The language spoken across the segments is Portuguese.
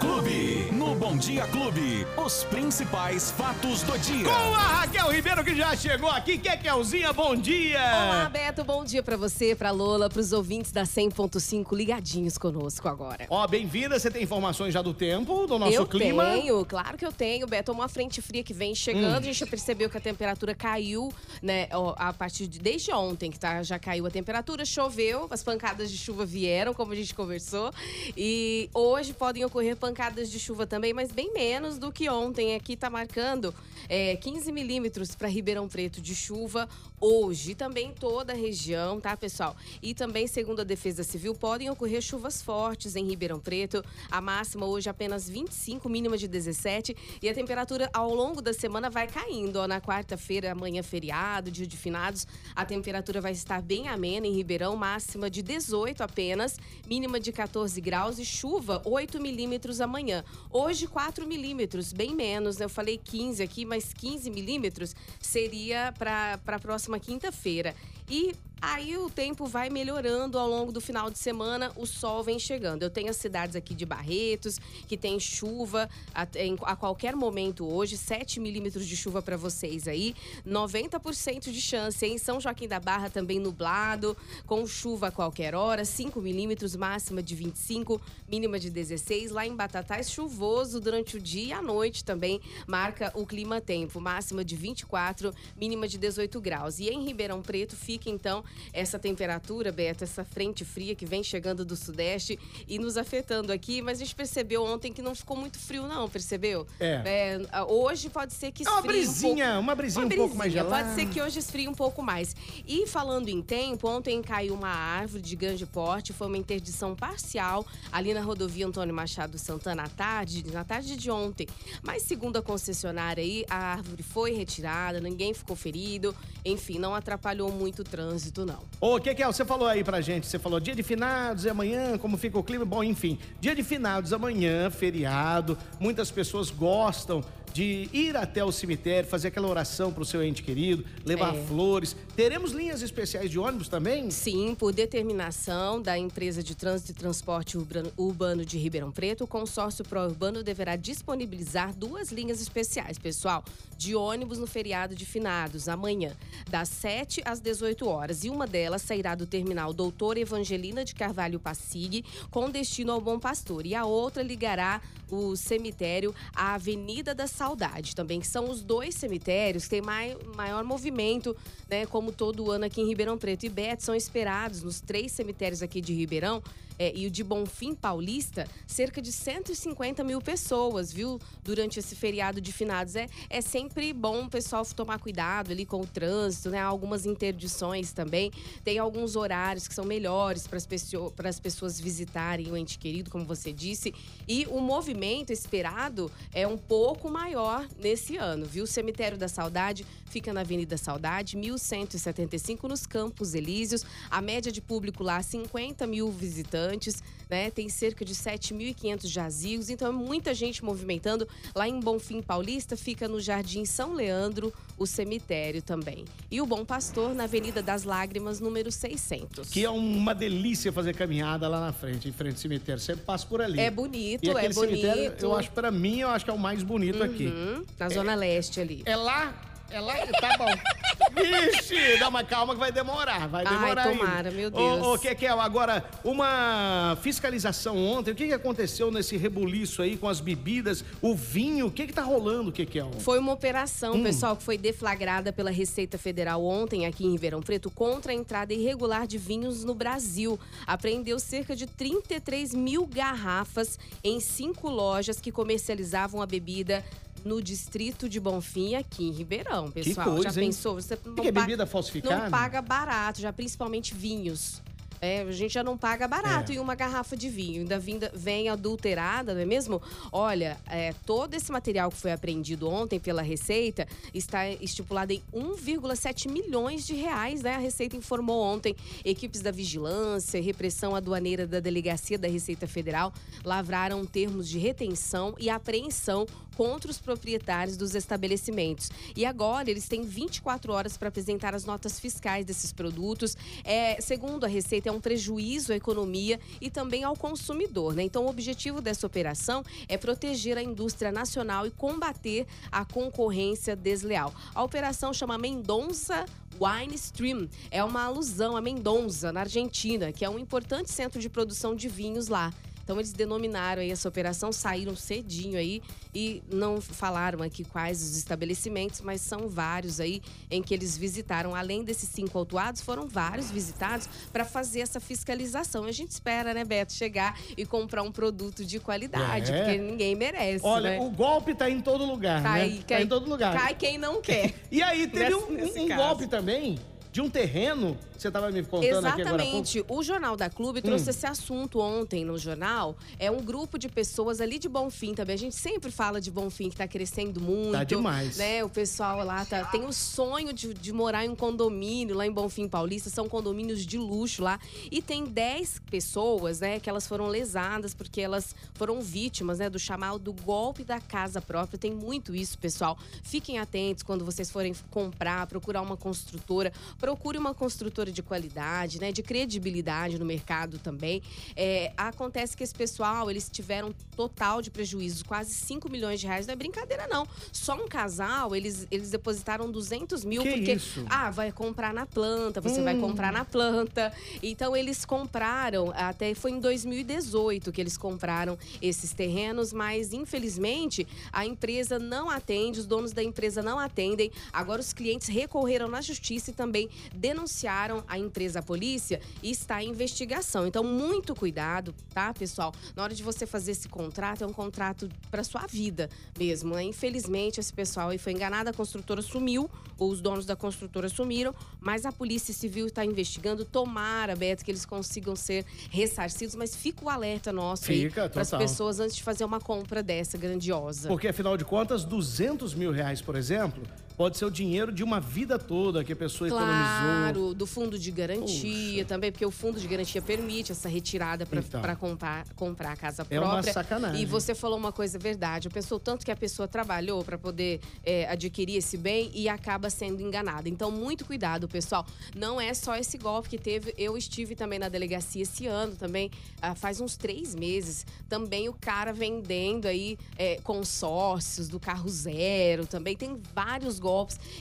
Clube. Bom Dia Clube, os principais fatos do dia. Com a Raquel Ribeiro que já chegou aqui. Kekelzinha, bom dia. Olá, Beto, bom dia pra você, pra Lola, pros ouvintes da 100.5 ligadinhos conosco agora. Ó, bem-vinda. Você tem informações já do tempo, do nosso eu clima? tenho, claro que eu tenho, Beto. Uma frente fria que vem chegando. Hum. A gente já percebeu que a temperatura caiu, né? ó, A partir de desde ontem que tá, já caiu a temperatura, choveu, as pancadas de chuva vieram, como a gente conversou. E hoje podem ocorrer pancadas de chuva também, mas bem menos do que ontem. Aqui tá marcando é, 15 milímetros para Ribeirão Preto de chuva hoje. Também toda a região, tá, pessoal? E também, segundo a Defesa Civil, podem ocorrer chuvas fortes em Ribeirão Preto. A máxima hoje apenas 25, mínima de 17. E a temperatura ao longo da semana vai caindo. Ó, na quarta-feira, amanhã feriado, dia de finados, a temperatura vai estar bem amena em Ribeirão, máxima de 18 apenas, mínima de 14 graus e chuva 8 milímetros amanhã. Hoje, 4 milímetros, bem menos, né? Eu falei 15 aqui, mas 15 milímetros seria para a próxima quinta-feira. E aí o tempo vai melhorando ao longo do final de semana, o sol vem chegando. Eu tenho as cidades aqui de Barretos, que tem chuva a, a qualquer momento hoje, 7 milímetros de chuva para vocês aí, 90% de chance. Em São Joaquim da Barra também nublado, com chuva a qualquer hora, 5 milímetros, máxima de 25, mínima de 16. Lá em Batatais, chuvoso durante o dia e a noite também, marca o clima-tempo, máxima de 24, mínima de 18 graus. E em Ribeirão Preto fica então essa temperatura, Beto, essa frente fria que vem chegando do sudeste e nos afetando aqui, mas a gente percebeu ontem que não ficou muito frio não, percebeu? É. É, hoje pode ser que É uma esfrie um brisinha, pouco. uma brisinha um pouco mais gelada. Pode ser que hoje esfrie um pouco mais. E falando em tempo, ontem caiu uma árvore de grande porte, foi uma interdição parcial ali na rodovia Antônio Machado Santana à tarde, na tarde de ontem. Mas segundo a concessionária aí, a árvore foi retirada, ninguém ficou ferido, enfim, não atrapalhou muito o trânsito não. Ô, Kekel, você falou aí pra gente, você falou dia de finados e amanhã, como fica o clima? Bom, enfim, dia de finados amanhã, feriado, muitas pessoas gostam de ir até o cemitério, fazer aquela oração pro seu ente querido, levar É. flores. Teremos linhas especiais de ônibus também? Sim, por determinação da empresa de trânsito e transporte urbano, urbano de Ribeirão Preto, o consórcio pró-urbano deverá disponibilizar duas linhas especiais, pessoal, de ônibus no feriado de finados, amanhã, das 7 às 18 horas. E uma delas sairá do terminal Doutora Evangelina de Carvalho Passig, com destino ao Bom Pastor. E a outra ligará o cemitério à Avenida da Saudade, também, que são os dois cemitérios que têm mai, maior movimento, né, como todo ano aqui em Ribeirão Preto. E Beto são esperados nos três cemitérios aqui de Ribeirão é, e o de Bonfim Paulista, cerca de 150 mil pessoas, viu? Durante esse feriado de finados. É, é sempre bom o pessoal tomar cuidado ali com o trânsito, né? Algumas interdições também. Tem alguns horários que são melhores para as pessoas, pessoas visitarem o ente querido, como você disse. E o movimento esperado é um pouco maior nesse ano, viu? O Cemitério da Saudade fica na Avenida Saudade, 1175, nos Campos Elíseos. A média de público lá, 50 mil visitantes, né? Tem cerca de 7.500 jazigos, então é muita gente movimentando. Lá em Bonfim Paulista fica no Jardim São Leandro, o cemitério também. E o Bom Pastor na Avenida das Lágrimas, número 600. Que é uma delícia fazer caminhada lá na frente, em frente ao cemitério. Sempre passo por ali. É bonito, e é bonito. eu acho, pra mim, eu acho que é o mais bonito aqui. Hum, na Zona Leste ali. É lá? É lá? Tá bom. Vixe, dá uma calma que vai demorar, vai Ai, demorar tomara, ainda. meu Deus. Ô, ô Kekel, agora, uma fiscalização ontem, o que, que aconteceu nesse rebuliço aí com as bebidas, o vinho, o que que tá rolando, Kekel? Foi uma operação, Hum. pessoal, que foi deflagrada pela Receita Federal ontem aqui em Ribeirão Preto contra a entrada irregular de vinhos no Brasil. Apreendeu cerca de 33 mil garrafas em cinco lojas que comercializavam a bebida no distrito de Bonfim, aqui em Ribeirão, pessoal. coisa, Já hein? pensou? Você não que é bebida falsificada? Não paga barato, já principalmente vinhos. É, a gente já não paga barato É. em uma garrafa de vinho. Ainda vinda, vem adulterada, não é mesmo? Olha, é, todo esse material que foi apreendido ontem pela Receita está estipulado em 1,7 milhões de reais, né? A Receita informou ontem. Equipes da Vigilância e Repressão Aduaneira da Delegacia da Receita Federal lavraram termos de retenção e apreensão contra os proprietários dos estabelecimentos. E agora eles têm 24 horas para apresentar as notas fiscais desses produtos. É, segundo a Receita, até um prejuízo à economia e também ao consumidor. Né? Então, o objetivo dessa operação é proteger a indústria nacional e combater a concorrência desleal. A operação chama Mendonça Wine Stream. É uma alusão a Mendonça, na Argentina, que é um importante centro de produção de vinhos lá. Então eles denominaram aí essa operação, saíram cedinho aí e não falaram aqui quais os estabelecimentos, mas são vários aí em que eles visitaram. Além desses cinco autuados, foram vários visitados para fazer essa fiscalização. A gente espera, né, Beto, chegar e comprar um produto de qualidade, É. porque ninguém merece. Olha, né? o golpe tá em todo lugar, Cai, né? cai, tá em todo lugar. Cai quem não quer. E aí, teve Nesse- um, um golpe também de um terreno, você tava me contando aqui agora. Hum. Exatamente. O Jornal da Clube trouxe esse assunto ontem no jornal. É um grupo de pessoas ali de Bonfim também. A gente sempre fala de Bonfim, que tá crescendo muito. Tá demais. Né? O pessoal lá tá, tem o sonho de, de morar em um condomínio lá em Bonfim Paulista. São condomínios de luxo lá. E tem 10 pessoas, né, que elas foram lesadas porque elas foram vítimas, né, do chamado golpe da casa própria. Tem muito isso, pessoal. Fiquem atentos quando vocês forem comprar, procurar uma construtora. Procure uma construtora de qualidade, né, de credibilidade no mercado também. É, acontece que esse pessoal, eles tiveram total de prejuízos, quase 5 milhões de reais. Não é brincadeira, não. Só um casal, eles, eles depositaram 200 mil Que porque isso? ah, vai comprar na planta, você Hum. vai comprar na planta. Então eles compraram, até foi em 2018 que eles compraram esses terrenos, mas infelizmente a empresa não atende, os donos da empresa não atendem. Agora os clientes recorreram na justiça e também denunciaram a empresa à polícia e está em investigação. Então muito cuidado, tá, pessoal? Na hora de você fazer esse contrato, é um contrato para sua vida mesmo, né? Infelizmente esse pessoal aí foi enganado, a construtora sumiu, ou os donos da construtora sumiram, mas a Polícia Civil está investigando. Tomara, Beto, que eles consigam ser ressarcidos, mas fica o alerta nosso aí para as pessoas antes de fazer uma compra dessa grandiosa. Porque, afinal de contas, 200 mil reais, por exemplo, pode ser o dinheiro de uma vida toda que a pessoa economizou. Claro, do fundo de garantia também, porque o fundo de garantia permite essa retirada para Então. comprar, comprar a casa É uma própria. sacanagem. E você falou uma coisa verdade. Pensou tanto que a pessoa trabalhou para poder é, adquirir esse bem e acaba sendo enganada. Então, muito cuidado, pessoal. Não é só esse golpe que teve. Eu estive também na delegacia esse ano, também ah, faz uns três meses. Também o cara vendendo aí é, consórcios do carro zero. Também tem vários golpes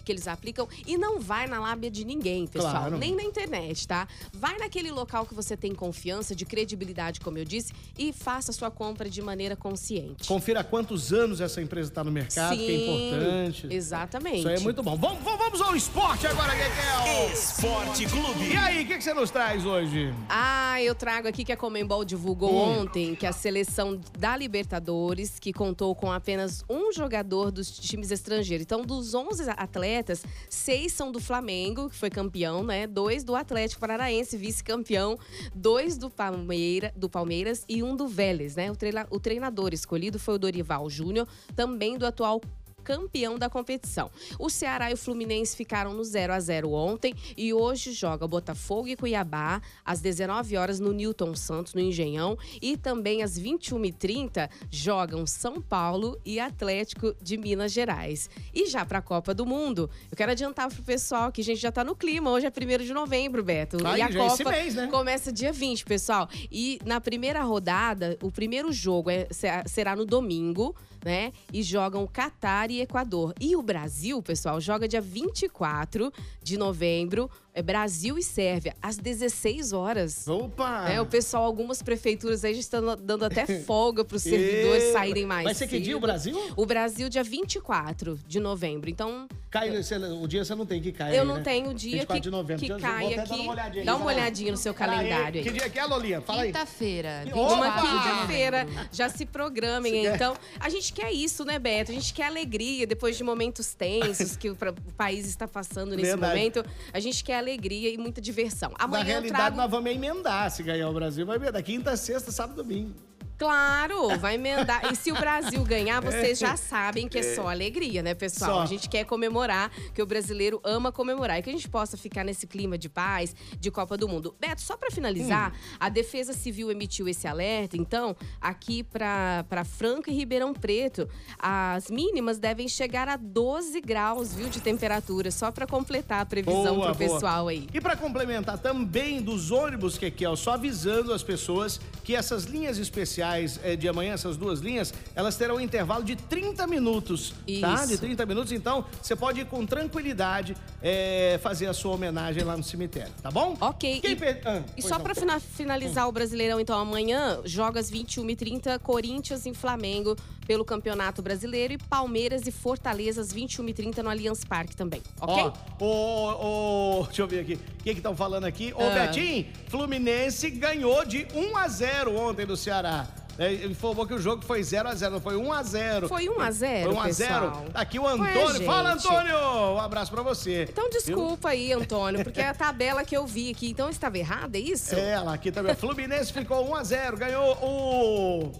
que eles aplicam. E não vai na lábia de ninguém, pessoal. Claro. Nem na internet, tá? Vai naquele local que você tem confiança, de credibilidade, como eu disse, e faça a sua compra de maneira consciente. Confira quantos anos essa empresa está no mercado, que é importante. Exatamente. Isso aí é muito bom. Vamos, vamos, vamos ao esporte agora, Guequel. Esporte Clube. E aí, o que, que você nos traz hoje? Ah, eu trago aqui que a Comembol divulgou Hum. ontem que a seleção da Libertadores, que contou com apenas um jogador dos times estrangeiros. Então, dos 11 atletas, seis são do Flamengo, que foi campeão, né? Dois do Atlético Paranaense, vice-campeão. Dois do, Palmeira, do Palmeiras e um do Vélez, né? O, treina- o treinador escolhido foi o Dorival Júnior, também do atual campeão da competição. O Ceará e o Fluminense ficaram no 0 a 0 ontem e hoje joga Botafogo e Cuiabá às 19 horas no Newton Santos, no Engenhão, e também às 21h30 jogam São Paulo e Atlético de Minas Gerais. E já para a Copa do Mundo, eu quero adiantar pro pessoal que a gente já tá no clima, hoje é 1 de novembro, Beto. Aí, e a é Copa mês, né? começa dia 20, pessoal. E na primeira rodada, o primeiro jogo é- será no domingo, né? E jogam Catar e Equador. E o Brasil, pessoal, joga dia 24 de novembro. É Brasil e Sérvia, às 16 horas. Opa! É, o pessoal, algumas prefeituras aí já estão dando até folga para os servidores E- saírem mais Vai ser que dia o. Brasil? O Brasil, dia 24 de novembro. Então, Cai, você- o dia você não tem que cair. eu aí, não né? tenho o dia 24 que, de novembro. que vou cai aqui. uma olhadinha aí, Dá uma olhadinha no seu calendário aí. Que dia que é, Lolinha? Fala aí. Quinta-feira. Opa! 24 Uma quinta-feira. Já se programem, quer- então. A gente quer isso, né, Beto? A gente quer alegria depois de momentos tensos que o país está passando nesse Verdade. momento. A gente quer alegria e muita diversão. Na Amanhã eu realidade, trago. nós vamos emendar se ganhar o Brasil. Vai emendar quinta, sexta, sábado, domingo. Claro, vai emendar. E se o Brasil ganhar, vocês já sabem que é só alegria, né, pessoal? Só. A gente quer comemorar, que o brasileiro ama comemorar. E que a gente possa ficar nesse clima de paz, de Copa do Mundo. Beto, só pra finalizar, a Defesa Civil emitiu esse alerta, então, aqui pra, pra Franca e Ribeirão Preto, as mínimas devem chegar a 12 graus, viu, de temperatura, só pra completar a previsão Boa, pro boa. pessoal aí. E para complementar também dos ônibus, ó, só avisando as pessoas que essas linhas especiais eh, de amanhã, essas duas linhas, elas terão um intervalo de 30 minutos, tá? Isso. De 30 minutos, então você pode ir com tranquilidade eh, fazer a sua homenagem lá no cemitério, tá bom? Ok. Quem E- per- ah, E só fina- finalizar o Brasileirão, então, amanhã, joga às 21h30, Corinthians e Flamengo pelo Campeonato Brasileiro e Palmeiras e Fortaleza às 21h30 no Allianz Parque também, ok? Ó, o, o, deixa eu ver aqui. O que que estão falando aqui? Ô, Ah. Betinho, Fluminense ganhou de 1 a 0 ontem do Ceará. É, ele informou que o jogo foi 0 a 0 não foi 1 a 0 Foi 1 a 0, Foi 1 a 0 pessoal. Aqui o Antônio. Ué, Fala. Antônio! Um abraço pra você. Então, desculpa aí, Antônio, porque é a tabela que eu vi aqui. Então, estava errada, é isso? É, lá aqui também. Fluminense ficou 1 a 0 ganhou o.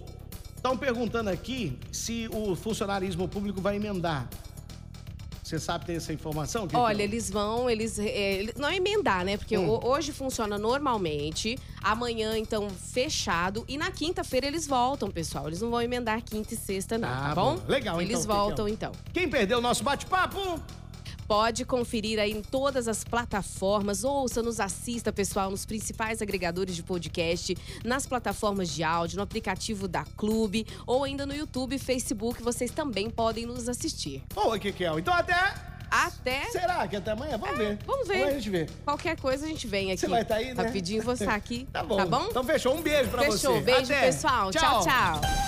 Estão perguntando aqui se o funcionarismo público vai emendar. Você sabe ter essa informação? Kiko? Olha, eles vão, eles. é, não é emendar, né? Porque Hum. ho- hoje funciona normalmente, amanhã, então, fechado. E na quinta-feira eles voltam, pessoal. Eles não vão emendar quinta e sexta, não, Ah, tá bom? bom. Legal, Eles então, voltam, Kikão. então. Quem perdeu o nosso bate-papo? Pode conferir aí em todas as plataformas, ouça, nos assista, pessoal, nos principais agregadores de podcast, nas plataformas de áudio, no aplicativo da Clube ou ainda no YouTube e Facebook, vocês também podem nos assistir. Boa, Kikel. Então até. Até Será que até amanhã? Vamos ver. É, vamos ver. Amanhã a gente vê. qualquer coisa a gente vem aqui. Você vai estar aí, né? Rapidinho, vou estar aqui. Tá bom. Tá bom? Então fechou. Um beijo pra você. Fechou. Beijo, Até. pessoal. tchau. tchau.